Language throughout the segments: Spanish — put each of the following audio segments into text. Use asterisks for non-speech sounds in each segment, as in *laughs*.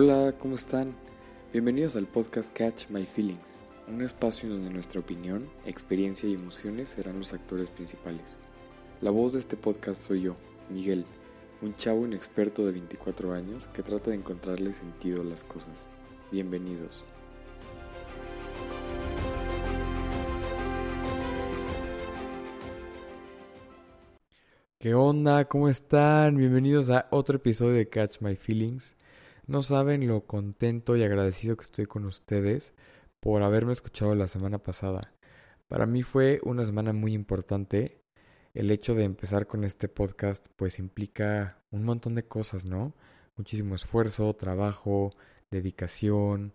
Hola, ¿cómo están? Bienvenidos al podcast Catch My Feelings, un espacio donde nuestra opinión, experiencia y emociones serán los actores principales. La voz de este podcast soy yo, Miguel, un chavo inexperto de 24 años que trata de encontrarle sentido a las cosas. Bienvenidos. ¿Qué onda? ¿Cómo están? Bienvenidos a otro episodio de Catch My Feelings. No saben lo contento y agradecido que estoy con ustedes por haberme escuchado la semana pasada. Para mí fue una semana muy importante. El hecho de empezar con este podcast pues implica un montón de cosas, ¿no? Muchísimo esfuerzo, trabajo, dedicación.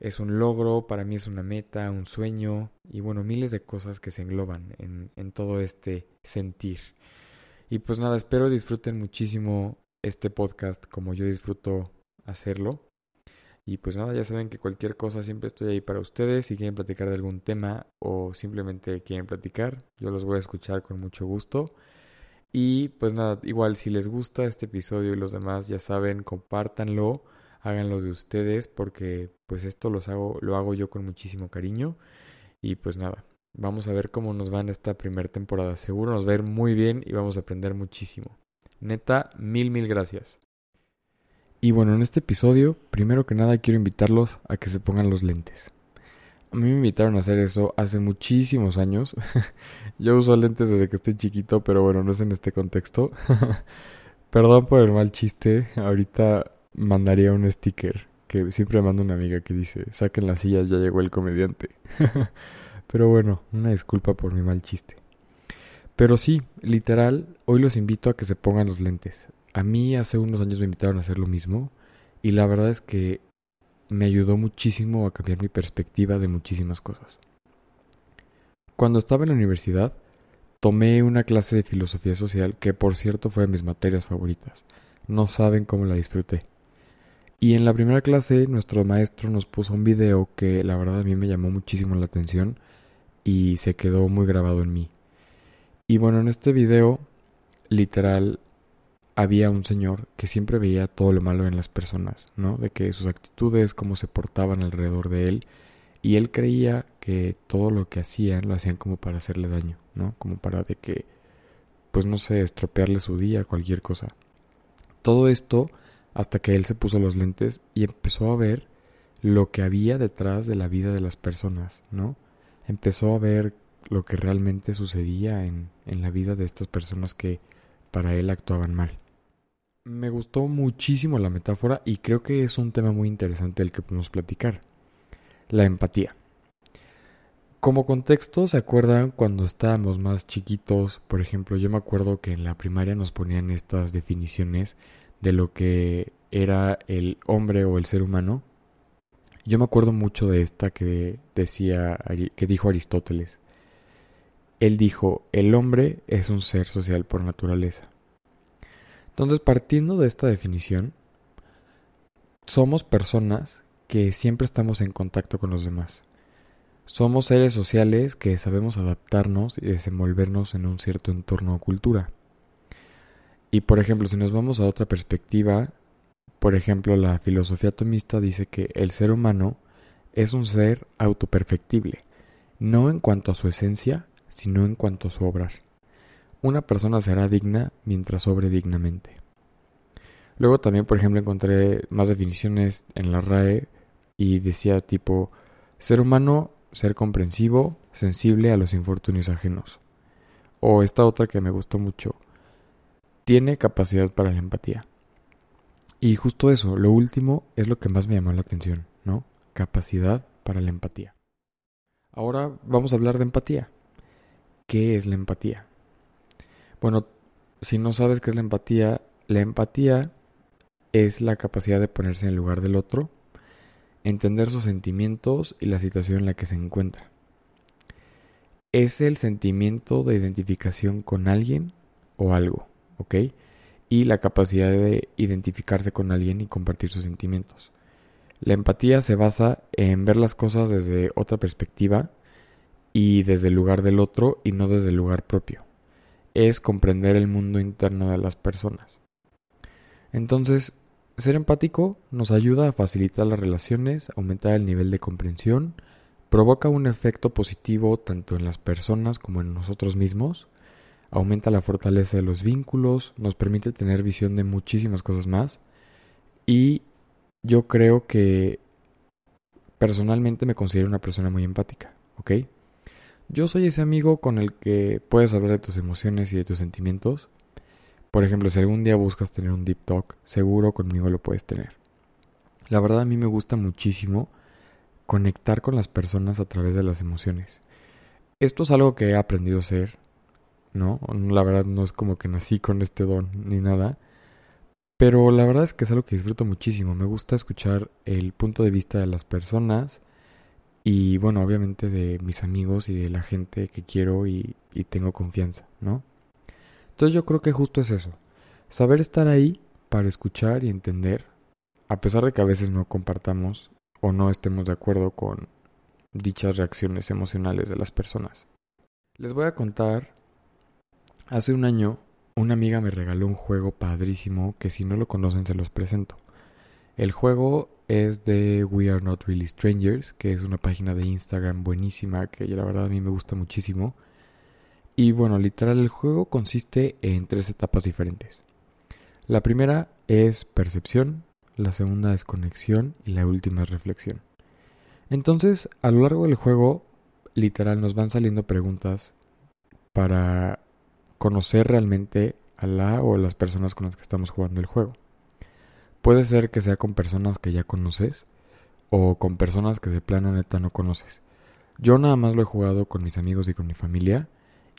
Es un logro, para mí es una meta, un sueño y bueno, miles de cosas que se engloban en, en todo este sentir. Y pues nada, espero disfruten muchísimo este podcast como yo disfruto hacerlo. Y pues nada, ya saben que cualquier cosa siempre estoy ahí para ustedes. Si quieren platicar de algún tema o simplemente quieren platicar, yo los voy a escuchar con mucho gusto. Y pues nada, igual si les gusta este episodio y los demás, ya saben, compártanlo, háganlo de ustedes porque pues esto los hago, lo hago yo con muchísimo cariño. Y pues nada, Vamos a ver cómo nos va en esta primera temporada. Seguro nos va a ir muy bien y vamos a aprender muchísimo. Neta, mil, mil gracias. Y bueno, en este episodio, primero que nada quiero invitarlos a que se pongan los lentes. A mí me invitaron a hacer eso hace muchísimos años. *laughs* Yo uso lentes desde que estoy chiquito, pero bueno, no es en este contexto. *laughs* Perdón por el mal chiste. Ahorita mandaría un sticker que siempre manda una amiga que dice, saquen las sillas, ya llegó el comediante. *laughs* Pero bueno, una disculpa por mi mal chiste. Pero sí, literal, hoy los invito a que se pongan los lentes. A mí hace unos años me invitaron a hacer lo mismo y la verdad es que me ayudó muchísimo a cambiar mi perspectiva de muchísimas cosas. Cuando estaba en la universidad, tomé una clase de filosofía social que por cierto fue de mis materias favoritas. No saben cómo la disfruté. Y en la primera clase nuestro maestro nos puso un video que la verdad a mí me llamó muchísimo la atención y se quedó muy grabado en mí. Y bueno, en este video, literal, había un señor que siempre veía todo lo malo en las personas, ¿no? De que sus actitudes, cómo se portaban alrededor de él, y él creía que todo lo que hacían lo hacían como para hacerle daño, ¿no? Como para de que, pues no sé, estropearle su día, cualquier cosa. Todo esto hasta que él se puso los lentes y empezó a ver lo que había detrás de la vida de las personas, ¿no? empezó a ver lo que realmente sucedía en, en la vida de estas personas que para él actuaban mal. Me gustó muchísimo la metáfora y creo que es un tema muy interesante el que podemos platicar. La empatía. Como contexto, ¿se acuerdan cuando estábamos más chiquitos? Por ejemplo, yo me acuerdo que en la primaria nos ponían estas definiciones de lo que era el hombre o el ser humano yo me acuerdo mucho de esta que decía, que dijo Aristóteles. Él dijo, el hombre es un ser social por naturaleza. Entonces, partiendo de esta definición, somos personas que siempre estamos en contacto con los demás. Somos seres sociales que sabemos adaptarnos y desenvolvernos en un cierto entorno o cultura. Y por ejemplo, si nos vamos a otra perspectiva, por ejemplo, la filosofía atomista dice que el ser humano es un ser autoperfectible, no en cuanto a su esencia, sino en cuanto a su obrar. Una persona será digna mientras obre dignamente. Luego también, por ejemplo, encontré más definiciones en la RAE y decía tipo ser humano, ser comprensivo, sensible a los infortunios ajenos. O esta otra que me gustó mucho, tiene capacidad para la empatía. Y justo eso, lo último es lo que más me llamó la atención, ¿no? Capacidad para la empatía. Ahora vamos a hablar de empatía. ¿Qué es la empatía? Bueno, si no sabes qué es la empatía, la empatía es la capacidad de ponerse en el lugar del otro, entender sus sentimientos y la situación en la que se encuentra. Es el sentimiento de identificación con alguien o algo, ¿ok? y la capacidad de identificarse con alguien y compartir sus sentimientos. La empatía se basa en ver las cosas desde otra perspectiva y desde el lugar del otro y no desde el lugar propio. Es comprender el mundo interno de las personas. Entonces, ser empático nos ayuda a facilitar las relaciones, aumentar el nivel de comprensión, provoca un efecto positivo tanto en las personas como en nosotros mismos, aumenta la fortaleza de los vínculos, nos permite tener visión de muchísimas cosas más y yo creo que personalmente me considero una persona muy empática, ¿ok? Yo soy ese amigo con el que puedes hablar de tus emociones y de tus sentimientos. Por ejemplo, si algún día buscas tener un deep talk, seguro conmigo lo puedes tener. La verdad a mí me gusta muchísimo conectar con las personas a través de las emociones. Esto es algo que he aprendido a hacer, ¿no? La verdad no es como que nací con este don ni nada, pero la verdad es que es algo que disfruto muchísimo. Me gusta escuchar el punto de vista de las personas y, bueno, obviamente de mis amigos y de la gente que quiero y, tengo confianza, ¿no? Entonces yo creo que justo es eso. Saber estar ahí para escuchar y entender, a pesar de que a veces no compartamos o no estemos de acuerdo con dichas reacciones emocionales de las personas. Les voy a contar, hace un año una amiga me regaló un juego padrísimo que si no lo conocen se los presento. El juego es de We Are Not Really Strangers, que es una página de Instagram buenísima que la verdad a mí me gusta muchísimo. Y bueno, literal el juego consiste en tres etapas diferentes. La primera es percepción, la segunda es conexión y la última es reflexión. Entonces, a lo largo del juego, literal nos van saliendo preguntas para conocer realmente a la o las personas con las que estamos jugando el juego. Puede ser que sea con personas que ya conoces o con personas que de plano neta no conoces. Yo nada más lo he jugado con mis amigos y con mi familia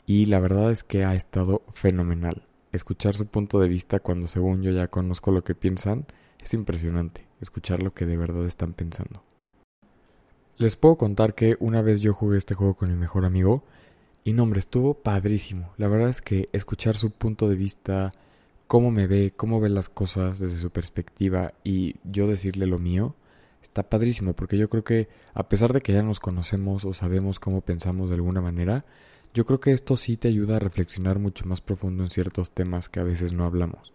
y la verdad es que ha estado fenomenal. Escuchar su punto de vista cuando según yo ya conozco lo que piensan es impresionante, escuchar lo que de verdad están pensando. Les puedo contar que una vez yo jugué este juego con mi mejor amigo y no, hombre, estuvo padrísimo. La verdad es que escuchar su punto de vista, cómo me ve, cómo ve las cosas desde su perspectiva y yo decirle lo mío, está padrísimo porque yo creo que a pesar de que ya nos conocemos o sabemos cómo pensamos de alguna manera, yo creo que esto sí te ayuda a reflexionar mucho más profundo en ciertos temas que a veces no hablamos.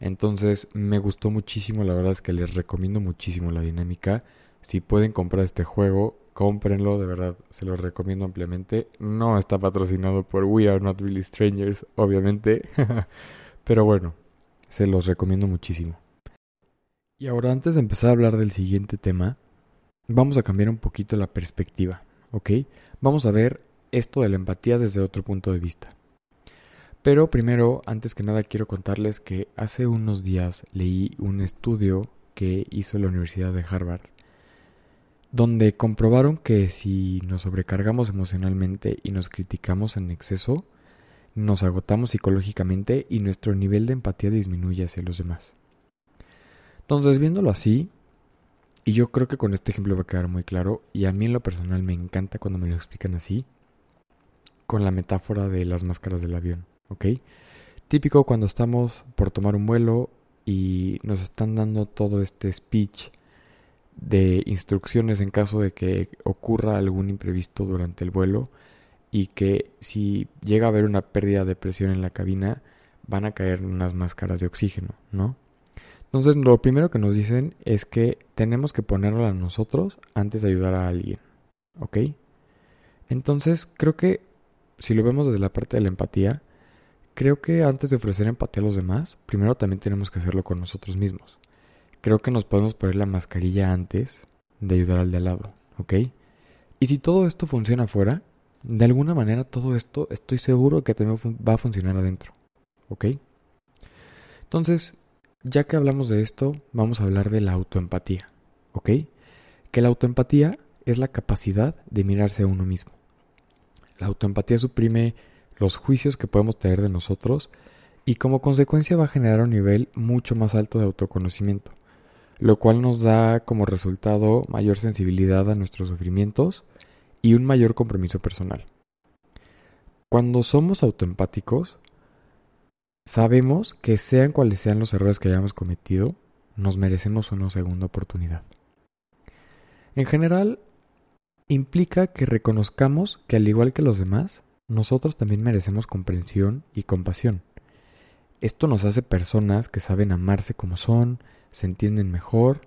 Entonces me gustó muchísimo, la verdad es que les recomiendo muchísimo la dinámica. Si pueden comprar este juego, cómprenlo, de verdad, se los recomiendo ampliamente. No está patrocinado por We Are Not Really Strangers, obviamente, *laughs* pero bueno, se los recomiendo muchísimo. Y ahora antes de empezar a hablar del siguiente tema, vamos a cambiar un poquito la perspectiva, ¿ok? Vamos a ver esto de la empatía desde otro punto de vista. Pero primero, antes que nada, quiero contarles que hace unos días leí un estudio que hizo la Universidad de Harvard donde comprobaron que si nos sobrecargamos emocionalmente y nos criticamos en exceso, nos agotamos psicológicamente y nuestro nivel de empatía disminuye hacia los demás. Entonces, viéndolo así, y yo creo que con este ejemplo va a quedar muy claro, y a mí en lo personal me encanta cuando me lo explican así, con la metáfora de las máscaras del avión, ¿ok? Típico cuando estamos por tomar un vuelo y nos están dando todo este speech de instrucciones en caso de que ocurra algún imprevisto durante el vuelo y que si llega a haber una pérdida de presión en la cabina van a caer unas máscaras de oxígeno, ¿no? Entonces lo primero que nos dicen es que tenemos que ponerlo a nosotros antes de ayudar a alguien, ¿ok? Entonces creo que si lo vemos desde la parte de la empatía, creo que antes de ofrecer empatía a los demás, primero también tenemos que hacerlo con nosotros mismos creo que nos podemos poner la mascarilla antes de ayudar al de al lado, ¿ok? Y si todo esto funciona afuera, de alguna manera todo esto estoy seguro que también va a funcionar adentro, ¿ok? Entonces, ya que hablamos de esto, vamos a hablar de la autoempatía, ¿ok? Que la autoempatía es la capacidad de mirarse a uno mismo. La autoempatía suprime los juicios que podemos tener de nosotros y como consecuencia va a generar un nivel mucho más alto de autoconocimiento lo cual nos da como resultado mayor sensibilidad a nuestros sufrimientos y un mayor compromiso personal. Cuando somos autoempáticos, sabemos que sean cuales sean los errores que hayamos cometido, nos merecemos una segunda oportunidad. En general, implica que reconozcamos que al igual que los demás, nosotros también merecemos comprensión y compasión. Esto nos hace personas que saben amarse como son, se entienden mejor,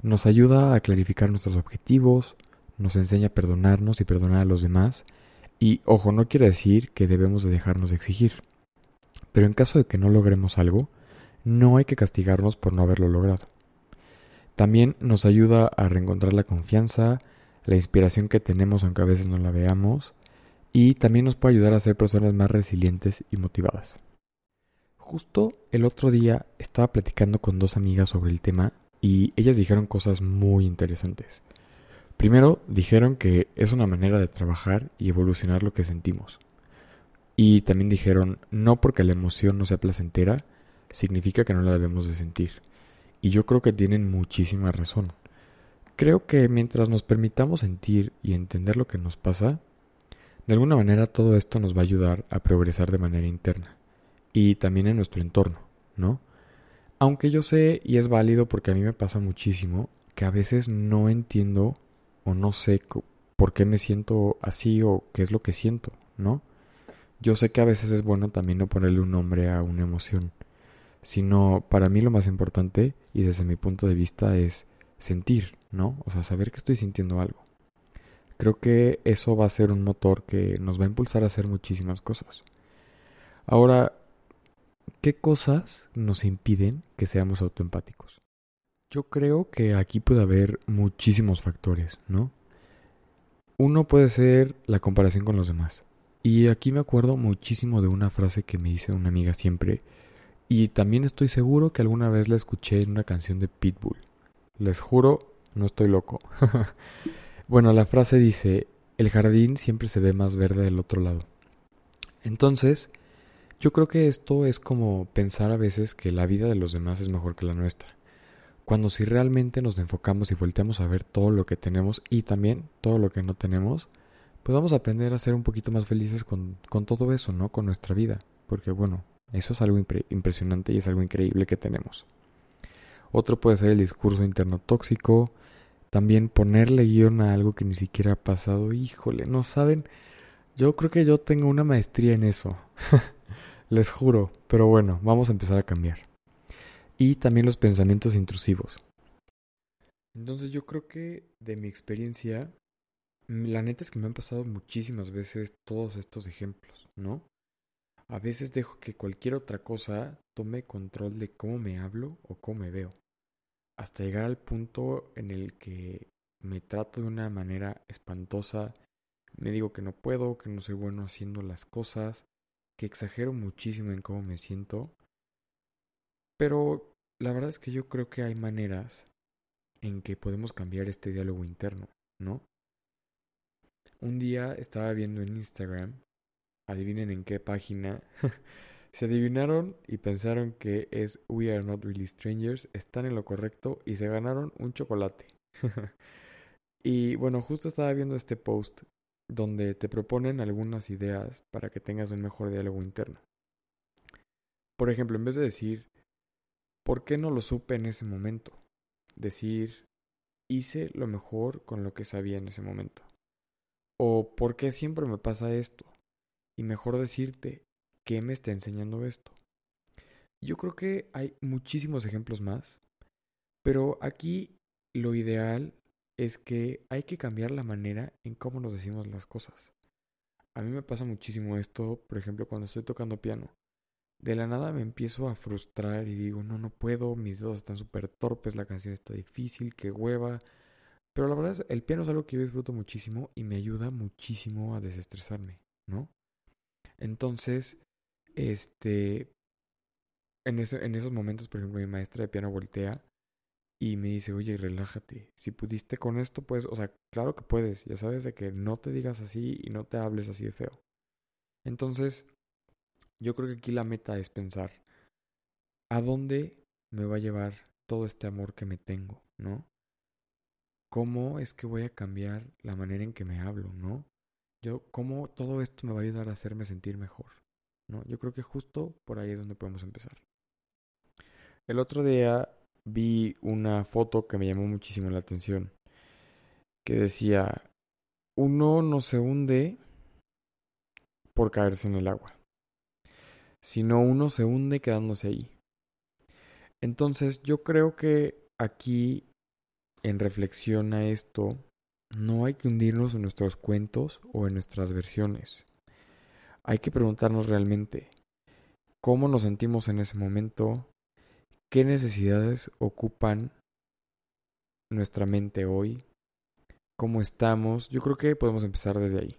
nos ayuda a clarificar nuestros objetivos, nos enseña a perdonarnos y perdonar a los demás, y ojo, no quiere decir que debemos de dejarnos de exigir. Pero en caso de que no logremos algo, no hay que castigarnos por no haberlo logrado. También nos ayuda a reencontrar la confianza, la inspiración que tenemos aunque a veces no la veamos, y también nos puede ayudar a ser personas más resilientes y motivadas. Justo el otro día estaba platicando con dos amigas sobre el tema y ellas dijeron cosas muy interesantes. Primero, dijeron que es una manera de trabajar y evolucionar lo que sentimos. Y también dijeron, no porque la emoción no sea placentera, significa que no la debemos de sentir. Y yo creo que tienen muchísima razón. Creo que mientras nos permitamos sentir y entender lo que nos pasa, de alguna manera todo esto nos va a ayudar a progresar de manera interna y también en nuestro entorno, ¿no? Aunque yo sé y es válido porque a mí me pasa muchísimo que a veces no entiendo o no sé por qué me siento así o qué es lo que siento, ¿no? Yo sé que a veces es bueno también no ponerle un nombre a una emoción, sino para mí lo más importante y desde mi punto de vista es sentir, ¿no? O sea, saber que estoy sintiendo algo. Creo que eso va a ser un motor que nos va a impulsar a hacer muchísimas cosas. Ahora, ¿qué cosas nos impiden que seamos autoempáticos? Yo creo que aquí puede haber muchísimos factores, ¿no? Uno puede ser la comparación con los demás. Y aquí me acuerdo muchísimo de una frase que me dice una amiga siempre. Y también estoy seguro que alguna vez la escuché en una canción de Pitbull. Les juro, no estoy loco. *laughs* bueno, la frase dice, el jardín siempre se ve más verde del otro lado. Entonces, yo creo que esto es como pensar a veces que la vida de los demás es mejor que la nuestra. Cuando si realmente nos enfocamos y volteamos a ver todo lo que tenemos y también todo lo que no tenemos, pues vamos a aprender a ser un poquito más felices con, con todo eso, ¿no? Con nuestra vida. Porque bueno, eso es algo impresionante y es algo increíble que tenemos. Otro puede ser el discurso interno tóxico. También ponerle guion a algo que ni siquiera ha pasado. Híjole, no saben. Yo creo que yo tengo una maestría en eso. *laughs* Les juro. Pero bueno, vamos a empezar a cambiar y también los pensamientos intrusivos. Entonces yo creo que de mi experiencia, la neta es que me han pasado muchísimas veces todos estos ejemplos, ¿no? A veces dejo que cualquier otra cosa tome control de cómo me hablo o cómo me veo, hasta llegar al punto en el que me trato de una manera espantosa, me digo que no puedo, que no soy bueno haciendo las cosas, que exagero muchísimo en cómo me siento pero la verdad es que yo creo que hay maneras en que podemos cambiar este diálogo interno, ¿no? Un día estaba viendo en Instagram, adivinen en qué página, *laughs* se adivinaron y pensaron que es We Are Not Really Strangers, están en lo correcto y se ganaron un chocolate. *laughs* y bueno, justo estaba viendo este post donde te proponen algunas ideas para que tengas un mejor diálogo interno. Por ejemplo, en vez de decir ¿Por qué no lo supe en ese momento? Decir, hice lo mejor con lo que sabía en ese momento. O ¿por qué siempre me pasa esto? Y mejor decirte, ¿qué me está enseñando esto? Yo creo que hay muchísimos ejemplos más, pero aquí lo ideal es que hay que cambiar la manera en cómo nos decimos las cosas. A mí me pasa muchísimo esto, por ejemplo, cuando estoy tocando piano de la nada me empiezo a frustrar y digo, no, no puedo, mis dedos están súper torpes, la canción está difícil, qué hueva. Pero la verdad es, el piano es algo que yo disfruto muchísimo y me ayuda muchísimo a desestresarme, ¿no? Entonces, este, en, en esos momentos, por ejemplo, mi maestra de piano voltea y me dice, oye, relájate, si pudiste con esto, pues, o sea, claro que puedes, ya sabes de que no te digas así y no te hables así de feo. Entonces, yo creo que aquí la meta es pensar, ¿a dónde me va a llevar todo este amor que me tengo, no? ¿Cómo es que voy a cambiar la manera en que me hablo, no? Yo, ¿cómo todo esto me va a ayudar a hacerme sentir mejor? ¿No? Yo creo que justo por ahí es donde podemos empezar. El otro día vi una foto que me llamó muchísimo la atención, que decía, uno no se hunde por caerse en el agua sino uno se hunde quedándose ahí. Entonces yo creo que aquí, en reflexión a esto, no hay que hundirnos en nuestros cuentos o en nuestras versiones. Hay que preguntarnos realmente cómo nos sentimos en ese momento, qué necesidades ocupan nuestra mente hoy, cómo estamos. Yo creo que podemos empezar desde ahí.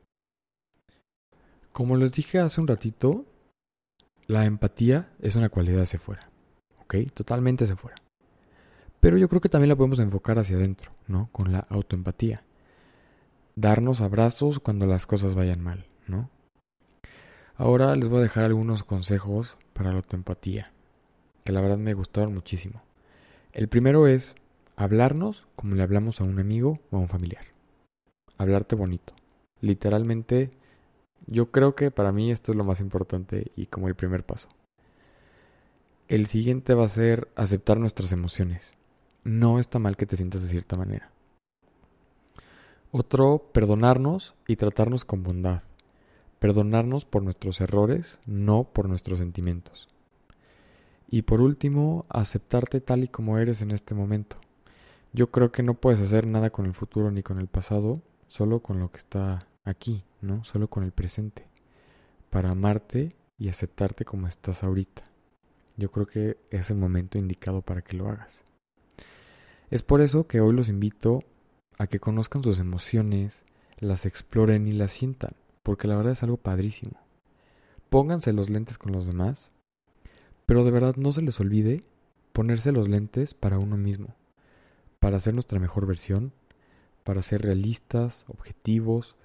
Como les dije hace un ratito, la empatía es una cualidad hacia afuera, ¿ok? Totalmente hacia afuera. Pero yo creo que también la podemos enfocar hacia adentro, ¿no? Con la autoempatía. Darnos abrazos cuando las cosas vayan mal, ¿no? Ahora les voy a dejar algunos consejos para la autoempatía, que la verdad me gustaron muchísimo. El primero es hablarnos como le hablamos a un amigo o a un familiar. Hablarte bonito. Literalmente, yo creo que para mí esto es lo más importante y como el primer paso. El siguiente va a ser aceptar nuestras emociones. No está mal que te sientas de cierta manera. Otro, perdonarnos y tratarnos con bondad. Perdonarnos por nuestros errores, no por nuestros sentimientos. Y por último, aceptarte tal y como eres en este momento. Yo creo que no puedes hacer nada con el futuro ni con el pasado, solo con lo que está aquí, Solo con el presente. Para amarte y aceptarte como estás ahorita. Yo creo que es el momento indicado para que lo hagas. Es por eso que hoy los invito a que conozcan sus emociones, las exploren y las sientan porque la verdad es algo padrísimo. Pónganse los lentes con los demás, pero de verdad no se les olvide ponerse los lentes para uno mismo, para ser nuestra mejor versión, para ser realistas, objetivos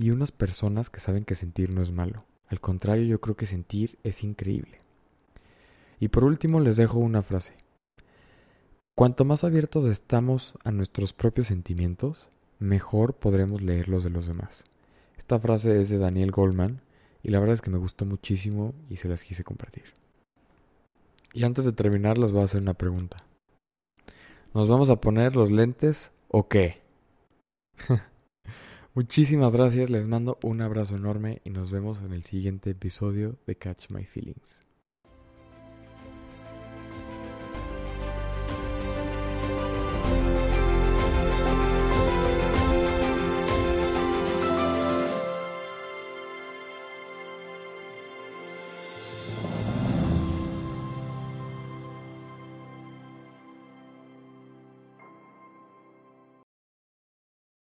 y unas personas que saben que sentir no es malo. Al contrario, yo creo que sentir es increíble. Y por último les dejo una frase. Cuanto más abiertos estamos a nuestros propios sentimientos, mejor podremos leer los de los demás. Esta frase es de Daniel Goldman y la verdad es que me gustó muchísimo y se las quise compartir. Y antes de terminar les voy a hacer una pregunta. ¿Nos vamos a poner los lentes o qué? *laughs* Muchísimas gracias, les mando un abrazo enorme y nos vemos en el siguiente episodio de Catch My Feelings.